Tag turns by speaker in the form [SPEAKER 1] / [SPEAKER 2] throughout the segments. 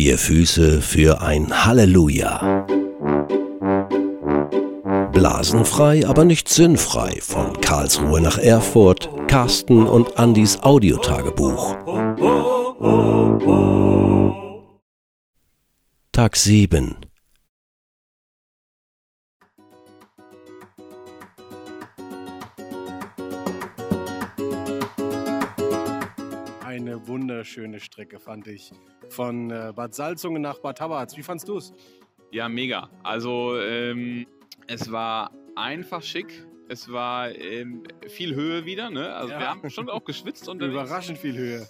[SPEAKER 1] Vier Füße für ein Halleluja. Blasenfrei, aber nicht sinnfrei von Karlsruhe nach Erfurt, Carsten und Andys Audiotagebuch. Tag 7
[SPEAKER 2] wunderschöne Strecke, fand ich. Von äh, Bad Salzungen nach Bad Tabatz. Wie fandst du es?
[SPEAKER 3] Ja, mega. Also ähm, es war einfach schick. Es war ähm, viel Höhe wieder. Ne? Also
[SPEAKER 2] Ja.
[SPEAKER 3] wir haben schon auch geschwitzt unterwegs.
[SPEAKER 2] Überraschend viel Höhe.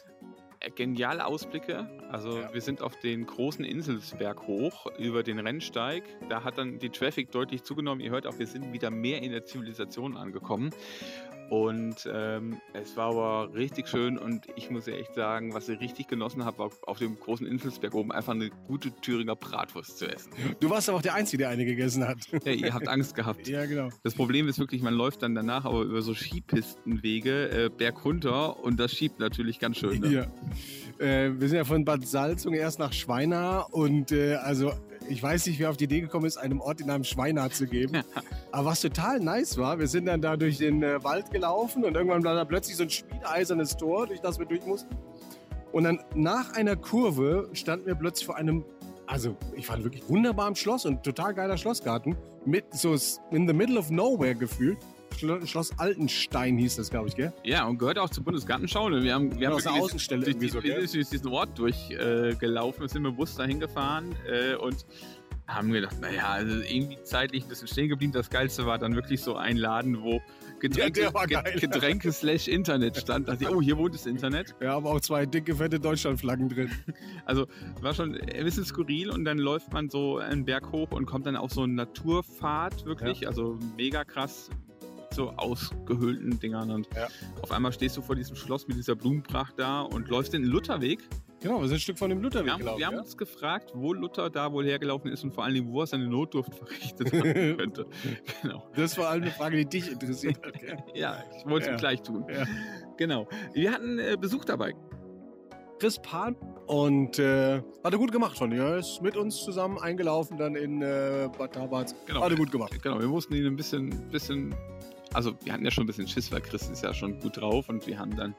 [SPEAKER 3] Äh, Geniale Ausblicke. Also
[SPEAKER 2] Ja.
[SPEAKER 3] wir sind auf den großen Inselsberg hoch über den Rennsteig. Da hat dann die Traffic deutlich zugenommen. Ihr hört auch, wir sind wieder mehr in der Zivilisation angekommen. Und ähm, es war aber richtig schön und ich muss ja echt sagen, was ich richtig genossen habe, war auf dem großen Inselsberg oben einfach eine gute Thüringer Bratwurst zu essen.
[SPEAKER 2] Du warst aber auch der Einzige, der eine gegessen hat.
[SPEAKER 3] Ja, ihr habt Angst gehabt.
[SPEAKER 2] ja, genau.
[SPEAKER 3] Das Problem ist wirklich, man läuft dann danach aber über so Skipistenwege äh, bergunter und das schiebt natürlich ganz schön. Ne?
[SPEAKER 2] Ja. Äh, wir sind ja von Bad Salzungen erst nach Schweinar und äh, also ich weiß nicht, wer auf die Idee gekommen ist, einem Ort den Namen Schweinar zu geben. Aber was total nice war, wir sind dann da durch den äh, Wald gelaufen und irgendwann war da plötzlich so ein schmiedeeisernes Tor, durch das wir durch mussten. Und dann nach einer Kurve standen wir plötzlich vor einem, also ich fand wirklich wunderbaren Schloss und total geiler Schlossgarten mit so in the middle of nowhere gefühlt. Schlo- Schloss Altenstein hieß das, glaube ich, gell?
[SPEAKER 3] Ja, und gehört auch zur Bundesgartenschau. Ne? Wir haben, wir haben
[SPEAKER 2] aus der Außenstelle
[SPEAKER 3] durch, die,
[SPEAKER 2] so, gell?
[SPEAKER 3] durch diesen Ort durchgelaufen, äh, sind Bus dahin gefahren äh, und haben gedacht, naja, also irgendwie zeitlich ein bisschen stehen geblieben. Das Geilste war dann wirklich so ein Laden, wo Getränke,
[SPEAKER 2] geil.
[SPEAKER 3] Getränke slash Internet stand. Da dachte ich, oh, hier wohnt das Internet.
[SPEAKER 2] Ja, aber auch zwei dicke, fette Deutschlandflaggen drin.
[SPEAKER 3] Also war schon ein bisschen skurril und dann läuft man so einen Berg hoch und kommt dann auf so einen Naturpfad wirklich, also mega krass so ausgehöhlten Dingern und
[SPEAKER 2] Ja.
[SPEAKER 3] auf einmal stehst du vor diesem Schloss mit dieser Blumenpracht da und läufst den Lutherweg.
[SPEAKER 2] Genau, wir sind ein Stück von dem Lutherweg
[SPEAKER 3] Wir haben,
[SPEAKER 2] gelaufen.
[SPEAKER 3] wir haben
[SPEAKER 2] ja?
[SPEAKER 3] uns gefragt, wo Luther da wohl hergelaufen ist und vor allen Dingen, wo er seine Notdurft verrichtet haben könnte. genau.
[SPEAKER 2] Das ist vor allem eine Frage, die dich interessiert hat. gell?
[SPEAKER 3] Ja, ich wollte es
[SPEAKER 2] Ja.
[SPEAKER 3] gleich tun.
[SPEAKER 2] Ja.
[SPEAKER 3] Genau. Wir hatten äh, Besuch dabei.
[SPEAKER 2] Chris Pan und äh, hat er gut gemacht dir. Er ist mit uns zusammen eingelaufen dann in äh, Bad Tabatz.
[SPEAKER 3] Genau.
[SPEAKER 2] Hat er gut gemacht.
[SPEAKER 3] Genau, wir mussten ihn ein bisschen, bisschen, also wir hatten ja schon ein bisschen Schiss, weil Chris ist ja schon gut drauf und wir haben dann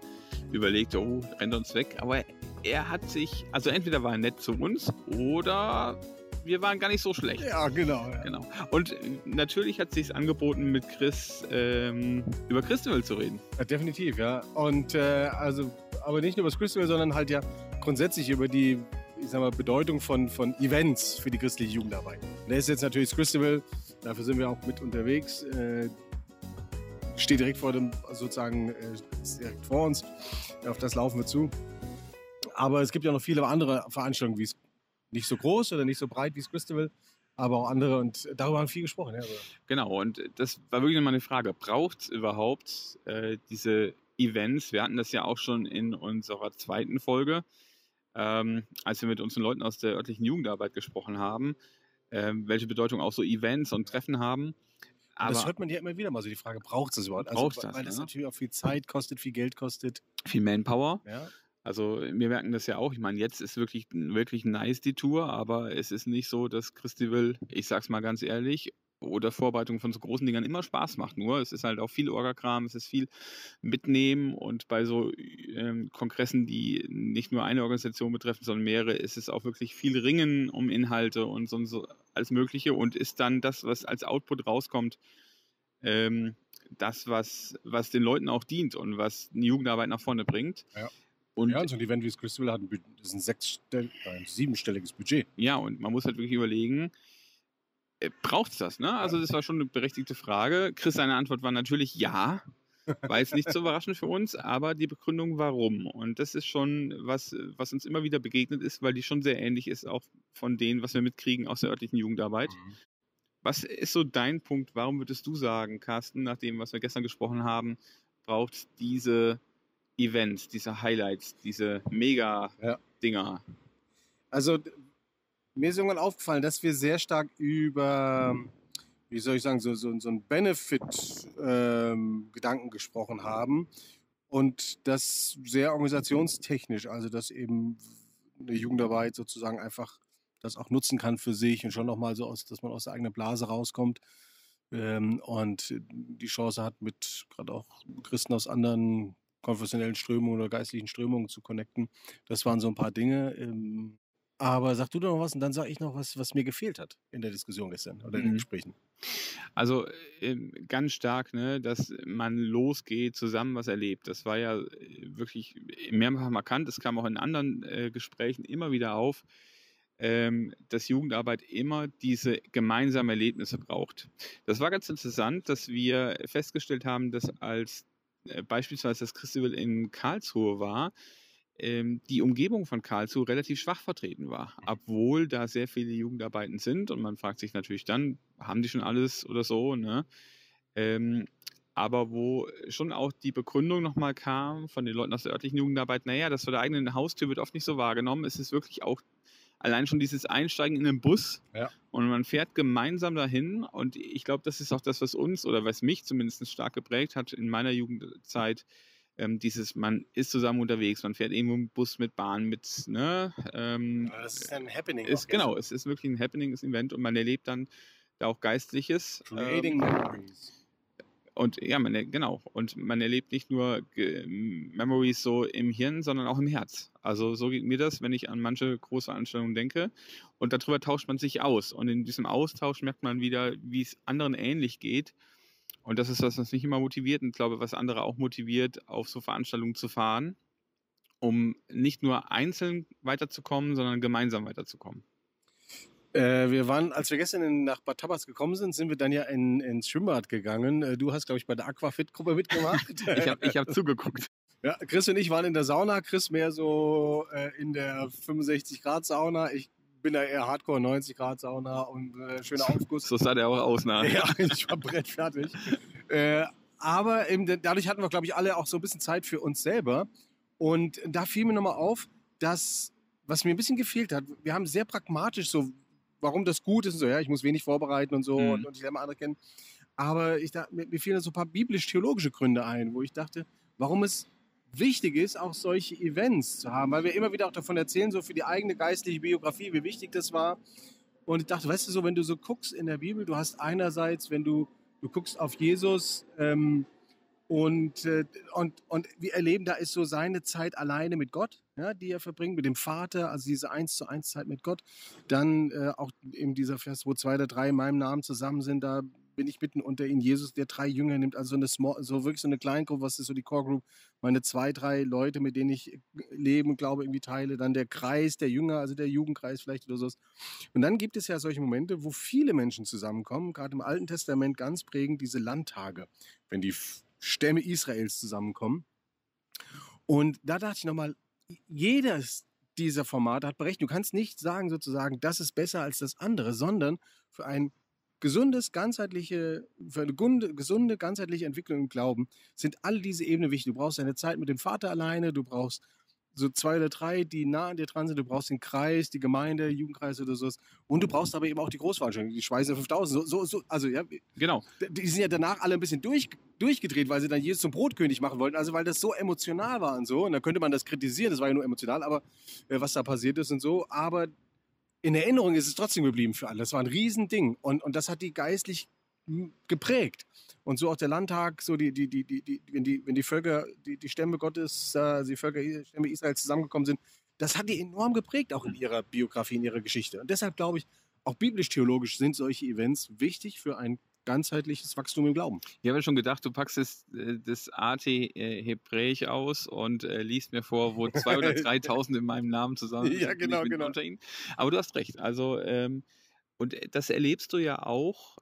[SPEAKER 3] überlegt, oh, rennt uns weg. Aber er hat sich, also entweder war er nett zu uns oder wir waren gar nicht so schlecht.
[SPEAKER 2] Ja, genau. Ja.
[SPEAKER 3] Genau. Und äh, natürlich hat sich angeboten, mit Chris ähm, über Christabel zu reden.
[SPEAKER 2] Ja, definitiv, ja. Und äh, also, aber nicht nur über das Christabel, sondern halt ja grundsätzlich über die, ich sag mal, Bedeutung von, von Events für die christliche Jugendarbeit. Und da ist jetzt natürlich das Christabel, dafür sind wir auch mit unterwegs. Äh, steht direkt vor dem, sozusagen, äh, direkt vor uns. Auf das laufen wir zu. Aber es gibt ja noch viele andere Veranstaltungen, wie es nicht so groß oder nicht so breit wie das Christabel, aber auch andere und darüber haben wir viel gesprochen. Ja.
[SPEAKER 3] Genau, und das war wirklich mal eine Frage. Braucht es überhaupt äh, diese Events? Wir hatten das ja auch schon in unserer zweiten Folge, ähm, als wir mit unseren Leuten aus der örtlichen Jugendarbeit gesprochen haben, ähm, welche Bedeutung auch so Events und Treffen haben.
[SPEAKER 2] Das
[SPEAKER 3] Aber
[SPEAKER 2] hört man ja immer wieder mal so die Frage, braucht es das überhaupt? Also,
[SPEAKER 3] das,
[SPEAKER 2] weil das
[SPEAKER 3] ne?
[SPEAKER 2] natürlich auch viel Zeit kostet, viel Geld kostet.
[SPEAKER 3] viel Manpower.
[SPEAKER 2] Ja.
[SPEAKER 3] Also wir merken das ja auch. Ich meine, jetzt ist wirklich, wirklich nice die Tour, aber es ist nicht so, dass Christival, ich sag's mal ganz ehrlich, oder Vorbereitung von so großen Dingern immer Spaß macht. Nur es ist halt auch viel Orgakram, es ist viel mitnehmen und bei so ähm, Kongressen, die nicht nur eine Organisation betreffen, sondern mehrere, ist es auch wirklich viel Ringen um Inhalte und so, so alles Mögliche und ist dann das, was als Output rauskommt, ähm, das, was, was den Leuten auch dient und was die Jugendarbeit nach vorne bringt.
[SPEAKER 2] Ja.
[SPEAKER 3] Und
[SPEAKER 2] ja, und so ein Event wie das Christabel hat ein, Bü- das ist ein, sechsstell ein siebenstelliges Budget.
[SPEAKER 3] Ja, und man muss halt wirklich überlegen, braucht es das? Ne? Also das war schon eine berechtigte Frage. Chris, seine Antwort war natürlich ja. War jetzt nicht so überraschend für uns, aber die Begründung warum. Und das ist schon was, was uns immer wieder begegnet ist, weil die schon sehr ähnlich ist, auch von denen, was wir mitkriegen aus der örtlichen Jugendarbeit. Was ist so dein Punkt? Warum würdest du sagen, Carsten, nach dem, was wir gestern gesprochen haben, braucht es diese Events, diese Highlights, diese
[SPEAKER 2] Ja.
[SPEAKER 3] Mega-Dinger?
[SPEAKER 2] Also d- mir ist irgendwann aufgefallen, dass wir sehr stark über, wie soll ich sagen, so, so, so einen Benefit-Gedanken gesprochen haben. Und das sehr organisationstechnisch, also dass eben eine Jugendarbeit sozusagen einfach das auch nutzen kann für sich und schon nochmal so aus, dass man aus der eigenen Blase rauskommt ähm, und die Chance hat, mit gerade auch Christen aus anderen konfessionellen Strömungen oder geistlichen Strömungen zu connecten. Das waren so ein paar Dinge. Ähm, aber sag du doch noch was und dann sage ich noch was, was mir gefehlt hat in der Diskussion gestern oder in den
[SPEAKER 3] Mhm.
[SPEAKER 2] Gesprächen.
[SPEAKER 3] Also ähm, ganz stark, ne, dass man losgeht, zusammen was erlebt. Das war ja äh, wirklich mehrfach markant. Es kam auch in anderen äh, Gesprächen immer wieder auf, ähm, dass Jugendarbeit immer diese gemeinsamen Erlebnisse braucht. Das war ganz interessant, dass wir festgestellt haben, dass als äh, beispielsweise das Christival in Karlsruhe war, die Umgebung von Karlsruhe relativ schwach vertreten war, obwohl da sehr viele Jugendarbeiten sind und man fragt sich natürlich dann, haben die schon alles oder so, ne? Ähm, aber wo schon auch die Begründung nochmal kam von den Leuten aus der örtlichen Jugendarbeit, naja, das vor der eigenen Haustür wird oft nicht so wahrgenommen. Es ist wirklich auch allein schon dieses Einsteigen in den Bus
[SPEAKER 2] Ja.
[SPEAKER 3] und man fährt gemeinsam dahin und ich glaube, das ist auch das, was uns oder was mich zumindest stark geprägt hat in meiner Jugendzeit, ähm, dieses, man ist zusammen unterwegs, man fährt irgendwo im Bus mit Bahn, mit, ne, ähm,
[SPEAKER 2] das ist ein Happening.
[SPEAKER 3] ist, genau, es ist wirklich ein Happening, ist ein Event und man erlebt dann da auch Geistliches.
[SPEAKER 2] Creating
[SPEAKER 3] ähm,
[SPEAKER 2] Memories.
[SPEAKER 3] und ja, man, genau. Und man erlebt nicht nur Ge- Memories so im Hirn, sondern auch im Herz. Also so geht mir das, wenn ich an manche Großveranstaltungen denke. Und darüber tauscht man sich aus. Und in diesem Austausch merkt man wieder, wie es anderen ähnlich geht. Und das ist was mich immer motiviert und ich glaube, was andere auch motiviert, auf so Veranstaltungen zu fahren, um nicht nur einzeln weiterzukommen, sondern gemeinsam weiterzukommen.
[SPEAKER 2] Äh, wir waren, als wir gestern in, nach Bad Tabbas gekommen sind, sind wir dann ja in, ins Schwimmbad gegangen. Äh, du hast, glaube ich, bei der Aquafit-Gruppe mitgemacht.
[SPEAKER 3] Ich habe ich hab zugeguckt.
[SPEAKER 2] ja, Chris und ich waren in der Sauna. Chris mehr so äh, in der 65-Grad-Sauna. Ich bin da eher Hardcore 90-Grad-Sauna und äh, schöner Aufguss.
[SPEAKER 3] So sah der auch aus, ne?
[SPEAKER 2] Ja, ich war brettfertig. äh, aber eben, dadurch hatten wir, glaube ich, alle auch so ein bisschen Zeit für uns selber. Und da fiel mir nochmal auf, dass, was mir ein bisschen gefehlt hat, wir haben sehr pragmatisch so, warum das gut ist und so, ja, ich muss wenig vorbereiten und so
[SPEAKER 3] Mhm.
[SPEAKER 2] und, und ich lerne andere kennen. Aber ich da, mir, mir fielen so ein paar biblisch-theologische Gründe ein, wo ich dachte, warum es wichtig ist, auch solche Events zu haben, weil wir immer wieder auch davon erzählen, so für die eigene geistliche Biografie, wie wichtig das war. Und ich dachte, weißt du, so, wenn du so guckst in der Bibel, du hast einerseits, wenn du, du guckst auf Jesus ähm, und, äh, und, und wir erleben, da ist so seine Zeit alleine mit Gott, ja, die er verbringt, mit dem Vater, also diese eins zu eins Zeit mit Gott. Dann äh, auch eben dieser Vers, wo zwei oder drei in meinem Namen zusammen sind, da bin ich mitten unter ihnen. Jesus, der drei Jünger nimmt, also so eine small, so wirklich so eine Kleingruppe, was ist so die Core Group, meine zwei, drei Leute, mit denen ich Leben, Glaube irgendwie teile, dann der Kreis der Jünger, also der Jugendkreis vielleicht oder so. Und dann gibt es ja solche Momente, wo viele Menschen zusammenkommen, gerade im Alten Testament ganz prägend diese Landtage, wenn die Stämme Israels zusammenkommen. Und da dachte ich nochmal, jedes dieser Formate hat Berechtigung. Du kannst nicht sagen sozusagen, das ist besser als das andere, sondern für ein gesundes, ganzheitliche, für eine gesunde, ganzheitliche Entwicklung im Glauben sind all diese Ebenen wichtig. Du brauchst deine Zeit mit dem Vater alleine, du brauchst so zwei oder drei, die nah an dir dran sind. Du brauchst den Kreis, die Gemeinde, Jugendkreis oder sowas. Und du brauchst aber eben auch die Großveranstaltungen, die Schweiße 5000. So, so, so, also ja,
[SPEAKER 3] Genau.
[SPEAKER 2] die sind ja danach alle ein bisschen durch, durchgedreht, weil sie dann Jesus zum Brotkönig machen wollten. Also weil das so emotional war und so. Und da könnte man das kritisieren, das war ja nur emotional, aber äh, was da passiert ist und so. Aber in Erinnerung ist es trotzdem geblieben für alle. Das war ein Riesending. Und, und das hat die geistlich geprägt. Und so auch der Landtag, so die, die, die, die, wenn, die, wenn die Völker, die, die Stämme Gottes, äh, die Völker, die Stämme Israels zusammengekommen sind, das hat die enorm geprägt, auch in ihrer Biografie, in ihrer Geschichte. Und deshalb glaube ich, auch biblisch-theologisch sind solche Events wichtig für ein ganzheitliches Wachstum im Glauben.
[SPEAKER 3] Ich habe schon gedacht, du packst das, äh, das AT äh, Hebräisch aus und äh, liest mir vor, wo zwei oder 3000 in meinem Namen zusammen
[SPEAKER 2] Ja,
[SPEAKER 3] sind,
[SPEAKER 2] genau,
[SPEAKER 3] ich bin
[SPEAKER 2] genau.
[SPEAKER 3] unter ihnen. Aber du hast recht. Also, ähm, und das erlebst du ja auch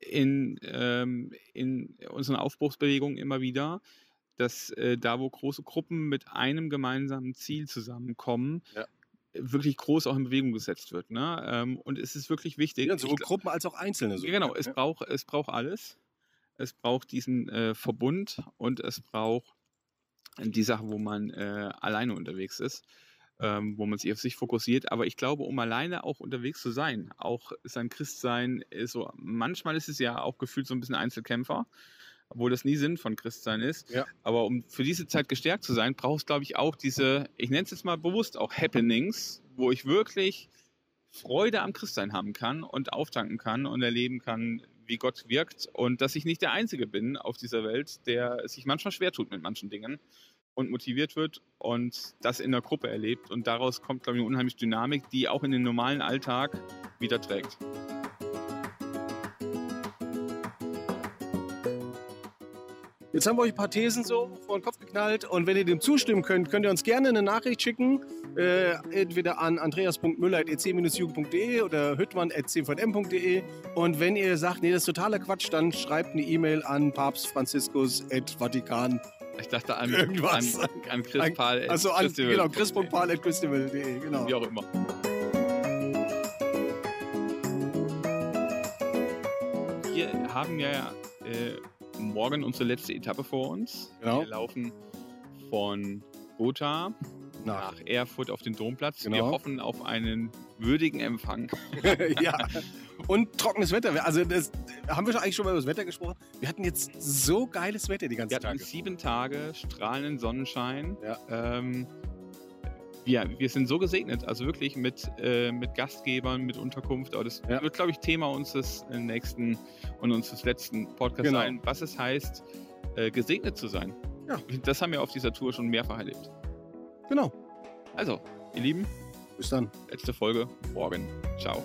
[SPEAKER 3] in, ähm, in unseren Aufbruchsbewegungen immer wieder, dass äh, da, wo große Gruppen mit einem gemeinsamen Ziel zusammenkommen,
[SPEAKER 2] Ja.
[SPEAKER 3] Wirklich groß auch in Bewegung gesetzt wird. Ne? Ähm, und es ist wirklich wichtig.
[SPEAKER 2] Ja, sowohl Gruppen als auch Einzelne. So.
[SPEAKER 3] Genau, es braucht, es braucht alles. Es braucht diesen äh, Verbund und es braucht die Sache, wo man äh, alleine unterwegs ist, ähm, wo man sich auf sich fokussiert. Aber ich glaube, um alleine auch unterwegs zu sein, auch sein Christsein ist so, manchmal ist es ja auch gefühlt so ein bisschen Einzelkämpfer, obwohl das nie Sinn von Christsein ist.
[SPEAKER 2] Ja.
[SPEAKER 3] Aber um für diese Zeit gestärkt zu sein, braucht es, glaube ich, auch diese, ich nenne es jetzt mal bewusst auch Happenings, wo ich wirklich Freude am Christsein haben kann und auftanken kann und erleben kann, wie Gott wirkt und dass ich nicht der Einzige bin auf dieser Welt, der sich manchmal schwer tut mit manchen Dingen und motiviert wird und das in der Gruppe erlebt. Und daraus kommt, glaube ich, eine unheimliche Dynamik, die auch in den normalen Alltag wieder trägt.
[SPEAKER 2] Jetzt haben wir euch ein paar Thesen so vor den Kopf geknallt und wenn ihr dem zustimmen könnt, könnt ihr uns gerne eine Nachricht schicken. Äh, entweder an andreas.müller.ec-jugend.de oder hüttmann.cvm.de. Und wenn ihr sagt, nee, das ist totaler Quatsch, dann schreibt eine E-Mail an papstfranziskus.vatikan.
[SPEAKER 3] Ich dachte an,
[SPEAKER 2] Irgendwas.
[SPEAKER 3] an, an Chris Pahl.
[SPEAKER 2] Also an, genau, chris.pahl.christival.de, genau.
[SPEAKER 3] Wie auch immer. Wir haben ja äh, morgen unsere letzte Etappe vor uns.
[SPEAKER 2] Genau.
[SPEAKER 3] Wir laufen von Gotha
[SPEAKER 2] Nach.
[SPEAKER 3] nach Erfurt auf den Domplatz. Wir
[SPEAKER 2] Genau.
[SPEAKER 3] hoffen auf einen würdigen Empfang.
[SPEAKER 2] ja. Und trockenes Wetter. Also das haben wir schon eigentlich schon mal über das Wetter gesprochen. Wir hatten jetzt so geiles Wetter die ganzen
[SPEAKER 3] Wir hatten
[SPEAKER 2] Tage.
[SPEAKER 3] sieben Tage strahlenden Sonnenschein.
[SPEAKER 2] Ja.
[SPEAKER 3] Ähm, ja, wir sind so gesegnet, also wirklich mit, äh, mit Gastgebern, mit Unterkunft. Aber das
[SPEAKER 2] Ja.
[SPEAKER 3] wird, glaube ich, Thema unseres äh, nächsten und unseres letzten Podcasts
[SPEAKER 2] Genau.
[SPEAKER 3] sein, was es heißt, äh, gesegnet zu sein.
[SPEAKER 2] Ja.
[SPEAKER 3] Das haben wir auf dieser Tour schon mehrfach erlebt.
[SPEAKER 2] Genau.
[SPEAKER 3] Also, ihr Lieben,
[SPEAKER 2] Bis dann.
[SPEAKER 3] letzte Folge morgen. Ciao.